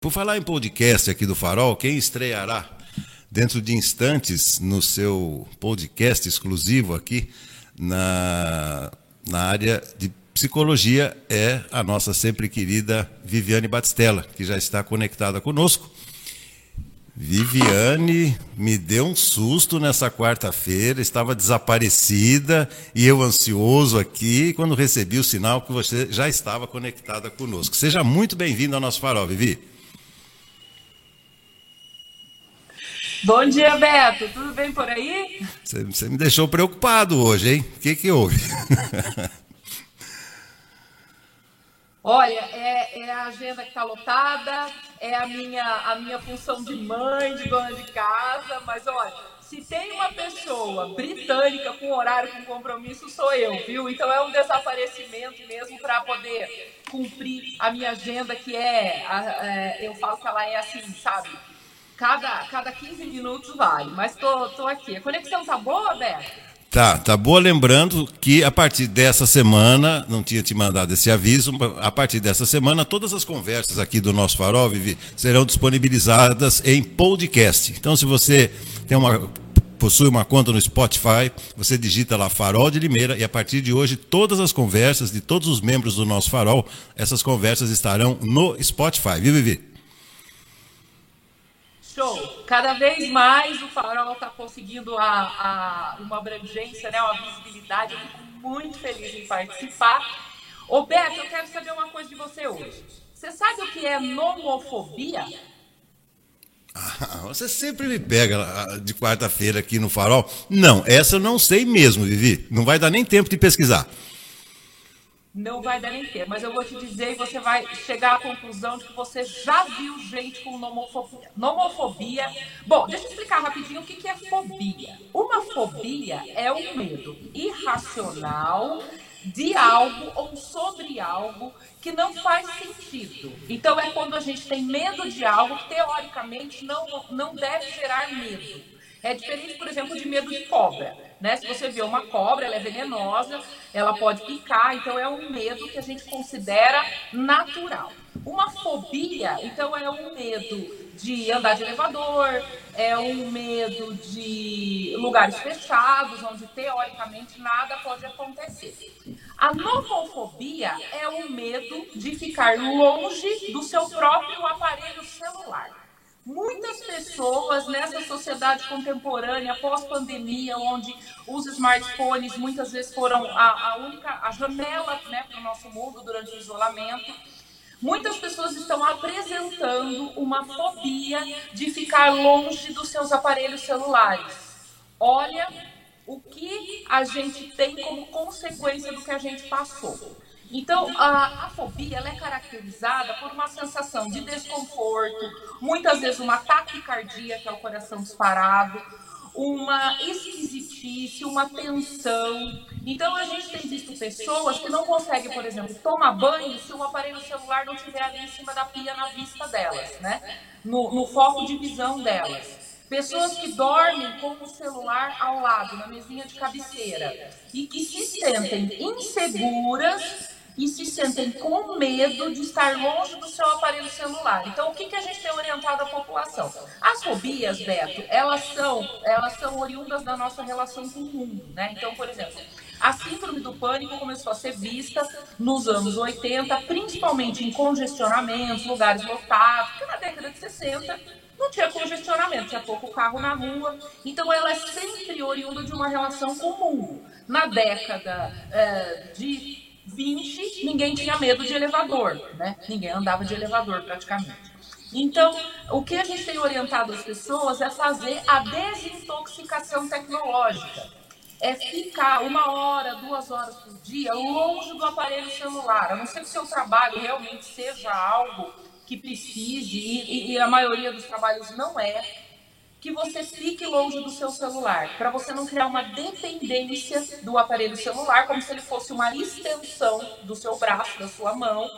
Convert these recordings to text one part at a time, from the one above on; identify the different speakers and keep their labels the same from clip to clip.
Speaker 1: Por falar em podcast aqui do Farol, quem estreará dentro de instantes no seu podcast exclusivo aqui na, na área de psicologia é a nossa sempre querida Viviane Batistella, que já está conectada conosco. Viviane me deu um susto nessa quarta-feira, estava desaparecida e eu ansioso aqui quando recebi o sinal que você já estava conectada conosco. Seja muito bem-vinda ao nosso farol, Vivi.
Speaker 2: Bom dia, Beto. Tudo bem por aí?
Speaker 1: Você, você me deixou preocupado hoje, hein? O que, que houve?
Speaker 2: Olha, é, é, a agenda que está lotada, é a minha, a minha função de mãe, de dona de casa, mas olha, se tem uma pessoa britânica com horário, com compromisso, sou eu, viu? Então é um desaparecimento mesmo para poder cumprir a minha agenda, que é, é, eu falo que ela é assim, sabe? Cada, cada 15 minutos vale, mas tô, tô aqui. A conexão tá boa, Beto?
Speaker 1: Tá, tá boa. Lembrando que a partir dessa semana, não tinha te mandado esse aviso, a partir dessa semana, todas as conversas aqui do nosso Farol, Vivi, serão disponibilizadas em podcast. Então, se você tem uma possui uma conta no Spotify, você digita lá Farol de Limeira e a partir de hoje todas as conversas de todos os membros do nosso Farol, essas conversas estarão no Spotify, viu, Vivi?
Speaker 2: Show! Cada vez mais o farol está conseguindo a, a, uma abrangência, né, uma visibilidade. Eu fico muito feliz em participar. Ô Beto, eu quero saber uma coisa de você hoje. Você sabe o que é nomofobia?
Speaker 1: Ah, você sempre me pega ah, de quarta-feira aqui no farol. Não, essa eu não sei mesmo, Vivi. Não vai dar nem tempo de pesquisar
Speaker 2: não vai dar nem tempo, mas eu vou te dizer e você vai chegar à conclusão de que você já viu gente com nomofobia. Nomofobia. Bom, deixa eu explicar rapidinho o que é fobia. Uma fobia é um medo irracional de algo ou sobre algo que não faz sentido. Então é quando a gente tem medo de algo que teoricamente não, não deve gerar medo. É diferente, por exemplo, de medo de cobra. Né? Se você vê uma cobra, ela é venenosa, ela pode picar, então é um medo que a gente considera natural. Uma fobia, então, é um medo de andar de elevador, é um medo de lugares fechados, onde teoricamente nada pode acontecer. A nomofobia é o medo de ficar longe do seu próprio aparelho celular. Muitas pessoas nessa sociedade contemporânea, pós-pandemia, onde os smartphones muitas vezes foram a, a única a janela né, para o nosso mundo durante o isolamento, muitas pessoas estão apresentando uma fobia de ficar longe dos seus aparelhos celulares. Olha o que a gente tem como consequência do que a gente passou. Então, a, a fobia ela é caracterizada por uma sensação de desconforto, muitas vezes uma taquicardia, que é o coração disparado, uma esquisitice, uma tensão. Então, a gente tem visto pessoas que não conseguem, por exemplo, tomar banho se o aparelho celular não estiver ali em cima da pia na vista delas, né? No, no foco de visão delas. Pessoas que dormem com o celular ao lado, na mesinha de cabeceira, e que se sentem inseguras e se sentem com medo de estar longe do seu aparelho celular. Então, o que, que a gente tem orientado à população? As fobias, Beto, elas são, elas são oriundas da nossa relação com o mundo, né? Então, por exemplo, a síndrome do pânico começou a ser vista nos anos 80, principalmente em congestionamentos, lugares lotados, porque na década de 60 não tinha congestionamento, tinha pouco carro na rua. Então ela é sempre oriunda de uma relação com o mundo. Na década é, de 20, ninguém tinha medo de elevador, né? Ninguém andava de elevador praticamente. Então, o que a gente tem orientado as pessoas é fazer a desintoxicação tecnológica. É ficar uma hora, duas horas por dia longe do aparelho celular. A não ser que o seu trabalho realmente seja algo que precise, e, e a maioria dos trabalhos não é que você fique longe do seu celular, para você não criar uma dependência do aparelho celular, como se ele fosse uma extensão do seu braço, da sua mão,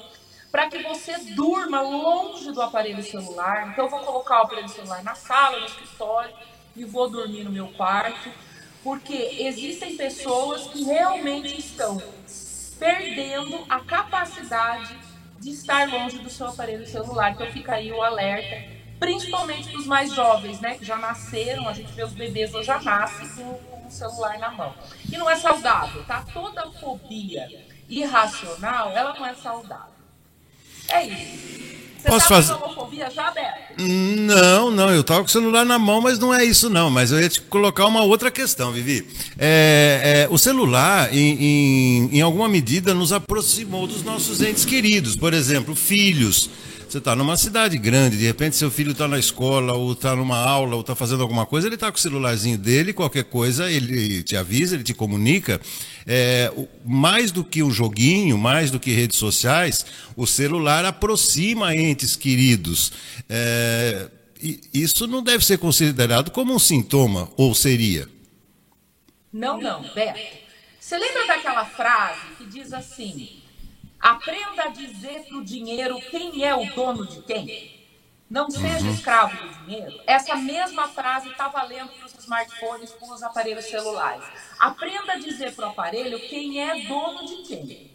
Speaker 2: para que você durma longe do aparelho celular. Então, eu vou colocar o aparelho celular na sala, no escritório, e vou dormir no meu quarto, porque existem pessoas que realmente estão perdendo a capacidade de estar longe do seu aparelho celular. Então fica aí o alerta, principalmente para os mais jovens, né? Que já nasceram, a gente vê os bebês hoje já nascem com, com o celular na mão. E não é saudável, tá? Toda fobia irracional, ela não é saudável. É isso. Você Posso tá fazer homofobia já, Beto?
Speaker 1: Não, não, eu tava com o celular na mão, mas não é isso não. Mas eu ia te colocar uma outra questão, Vivi. É, é, o celular, em, em, em alguma medida, nos aproximou dos nossos entes queridos. Por exemplo, filhos. Você está numa cidade grande, de repente seu filho está na escola, ou está numa aula, ou está fazendo alguma coisa, ele está com o celularzinho dele, qualquer coisa, ele te avisa, ele te comunica. É, mais do que um joguinho, mais do que redes sociais, o celular aproxima entes queridos. É, isso não deve ser considerado como um sintoma, ou seria?
Speaker 2: Não, não, Beto. Você lembra daquela frase que diz assim: Aprenda a dizer para o dinheiro quem é o dono de quem. Não seja uhum. escravo do dinheiro. Essa mesma frase está valendo para os smartphones, para os aparelhos celulares. Aprenda a dizer para o aparelho quem é dono de quem.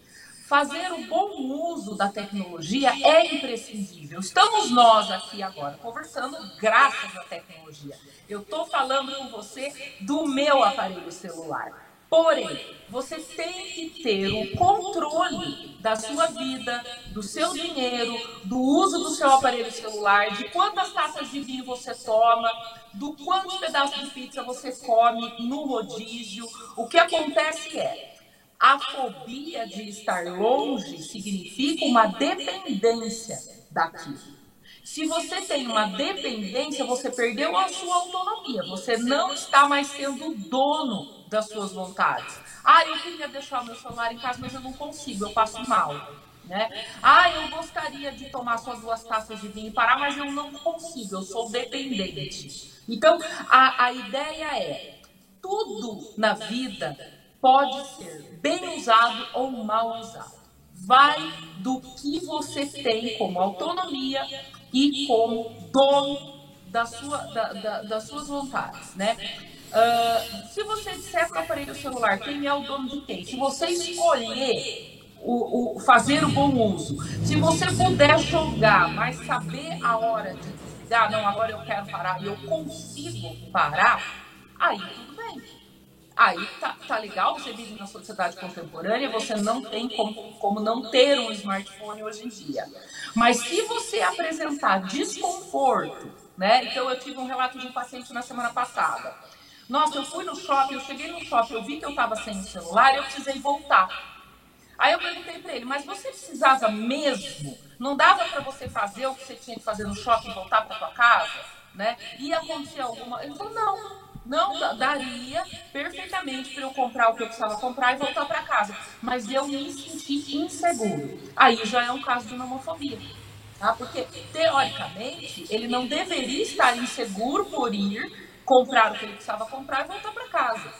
Speaker 2: Fazer o bom uso da tecnologia é imprescindível. Estamos nós aqui agora conversando graças à tecnologia. Eu estou falando com você do meu aparelho celular. Porém, você tem que ter o controle da sua vida, do seu dinheiro, do uso do seu aparelho celular, de quantas taças de vinho você toma, do quantos pedaços de pizza você come no rodízio. O que acontece é, a fobia de estar longe significa uma dependência daquilo. Se você tem uma dependência, você perdeu a sua autonomia. Você não está mais sendo dono das suas vontades. Ah, eu queria deixar o meu celular em casa, mas eu não consigo, eu passo mal. Né? Ah, eu gostaria de tomar só duas taças de vinho e parar, mas eu não consigo, eu sou dependente. Então, a, a ideia é: tudo na vida pode ser bem usado ou mal usado. Vai do que você tem como autonomia e como dono da sua, da, da, das suas vontades, né? Uh, se você disser para o aparelho celular quem é o dono de quem, se você escolher o, o, fazer o bom uso, se você puder jogar, mas saber a hora de desligar, não, agora eu quero parar e eu consigo parar, aí tudo bem. Aí tá, tá legal, você vive na sociedade contemporânea, você não tem como, como não ter um smartphone hoje em dia. Mas se você apresentar desconforto, né? Então eu tive um relato de um paciente na semana passada nossa, eu fui no shopping, eu cheguei no shopping, eu vi que eu estava sem o celular e eu precisei voltar. Aí eu perguntei para ele, mas você precisava mesmo? Não dava para você fazer o que você tinha que fazer no shopping e voltar para sua casa? Né? Ia acontecer alguma... Ele falou, não, não daria perfeitamente para eu comprar o que eu precisava comprar e voltar para casa. Mas eu me senti inseguro. Aí já é um caso de homofobia. Tá? Porque, teoricamente, ele não deveria estar inseguro por ir comprar o que ele precisava comprar e voltar para casa.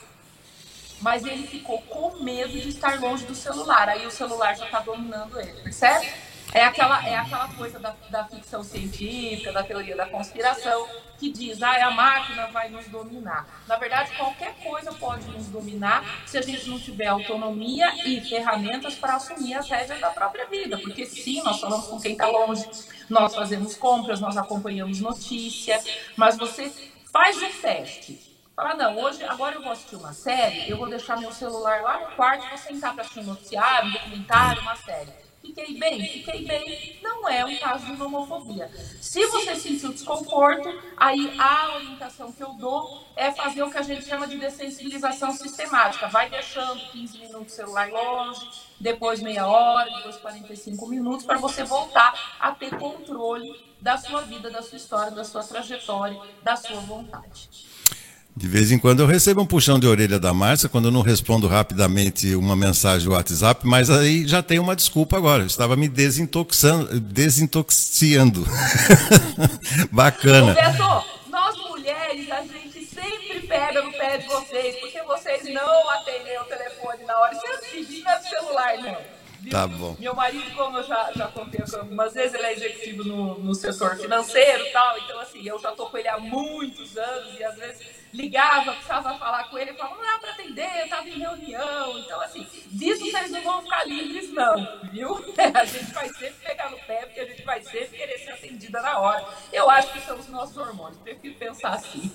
Speaker 2: Mas ele ficou com medo de estar longe do celular. Aí o celular já está dominando ele, percebe? É aquela, é aquela coisa da, da ficção científica, da teoria da conspiração, que diz, ah, a máquina vai nos dominar. Na verdade, qualquer coisa pode nos dominar se a gente não tiver autonomia e ferramentas para assumir as rédeas da própria vida. Porque sim, nós falamos com quem está longe, nós fazemos compras, nós acompanhamos notícia, mas você Faz o teste. Fala, não, hoje, agora eu vou assistir uma série, eu vou deixar meu celular lá no quarto, vou sentar para assistir um noticiário, um documentário, uma série. Fiquei bem? Fiquei bem. Não é um caso de homofobia. Se você sentiu desconforto, aí a orientação que eu dou é fazer o que a gente chama de dessensibilização sistemática. Vai deixando 15 minutos o celular longe, depois meia hora, depois 45 minutos, para você voltar a ter controle da sua vida, da sua história, da sua trajetória, da sua vontade.
Speaker 1: De vez em quando eu recebo um puxão de orelha da Márcia quando eu não respondo rapidamente uma mensagem do WhatsApp, mas aí já tem uma desculpa agora. Eu estava me desintoxando, desintoxiando. Bacana.
Speaker 2: Professor, nós mulheres, a gente sempre pega no pé de vocês, porque vocês não atendem o telefone na hora. Isso é pedir no celular, não. Viu?
Speaker 1: Tá bom.
Speaker 2: Meu marido, como eu já, já contei algumas vezes, ele é executivo no, no setor financeiro e tal, então assim, eu já tô com ele há muitos anos e às vezes ligava, precisava falar com ele, falava, não dá para atender, eu estava em reunião. Então, assim, disso vocês não vão ficar livres, não, viu? A gente vai sempre pegar no pé, porque a gente vai sempre querer ser atendida na hora. Eu acho que são os nossos hormônios, prefiro pensar assim.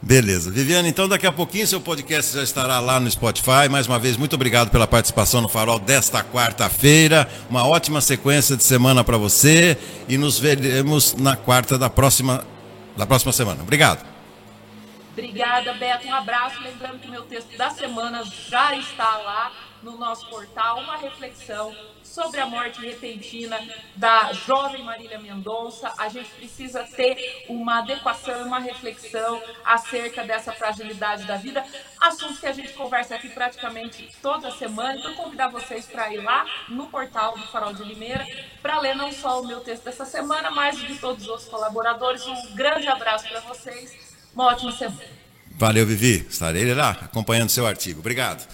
Speaker 1: Beleza. Viviane, então daqui a pouquinho seu podcast já estará lá no Spotify. Mais uma vez, muito obrigado pela participação no Farol desta quarta-feira. Uma ótima sequência de semana para você e nos veremos na quarta da próxima, da próxima semana. Obrigado.
Speaker 2: Obrigada, Beto. Um abraço. Lembrando que meu texto da semana já está lá no nosso portal. Uma reflexão sobre a morte repentina da jovem Marília Mendonça. A gente precisa ter uma adequação, uma reflexão acerca dessa fragilidade da vida. Assuntos que a gente conversa aqui praticamente toda semana. Então, convidar vocês para ir lá no portal do Farol de Limeira para ler não só o meu texto dessa semana, mas o de todos os outros colaboradores. Um grande abraço para vocês uma ótima semana.
Speaker 1: Valeu, Vivi. Estarei lá acompanhando seu artigo. Obrigado.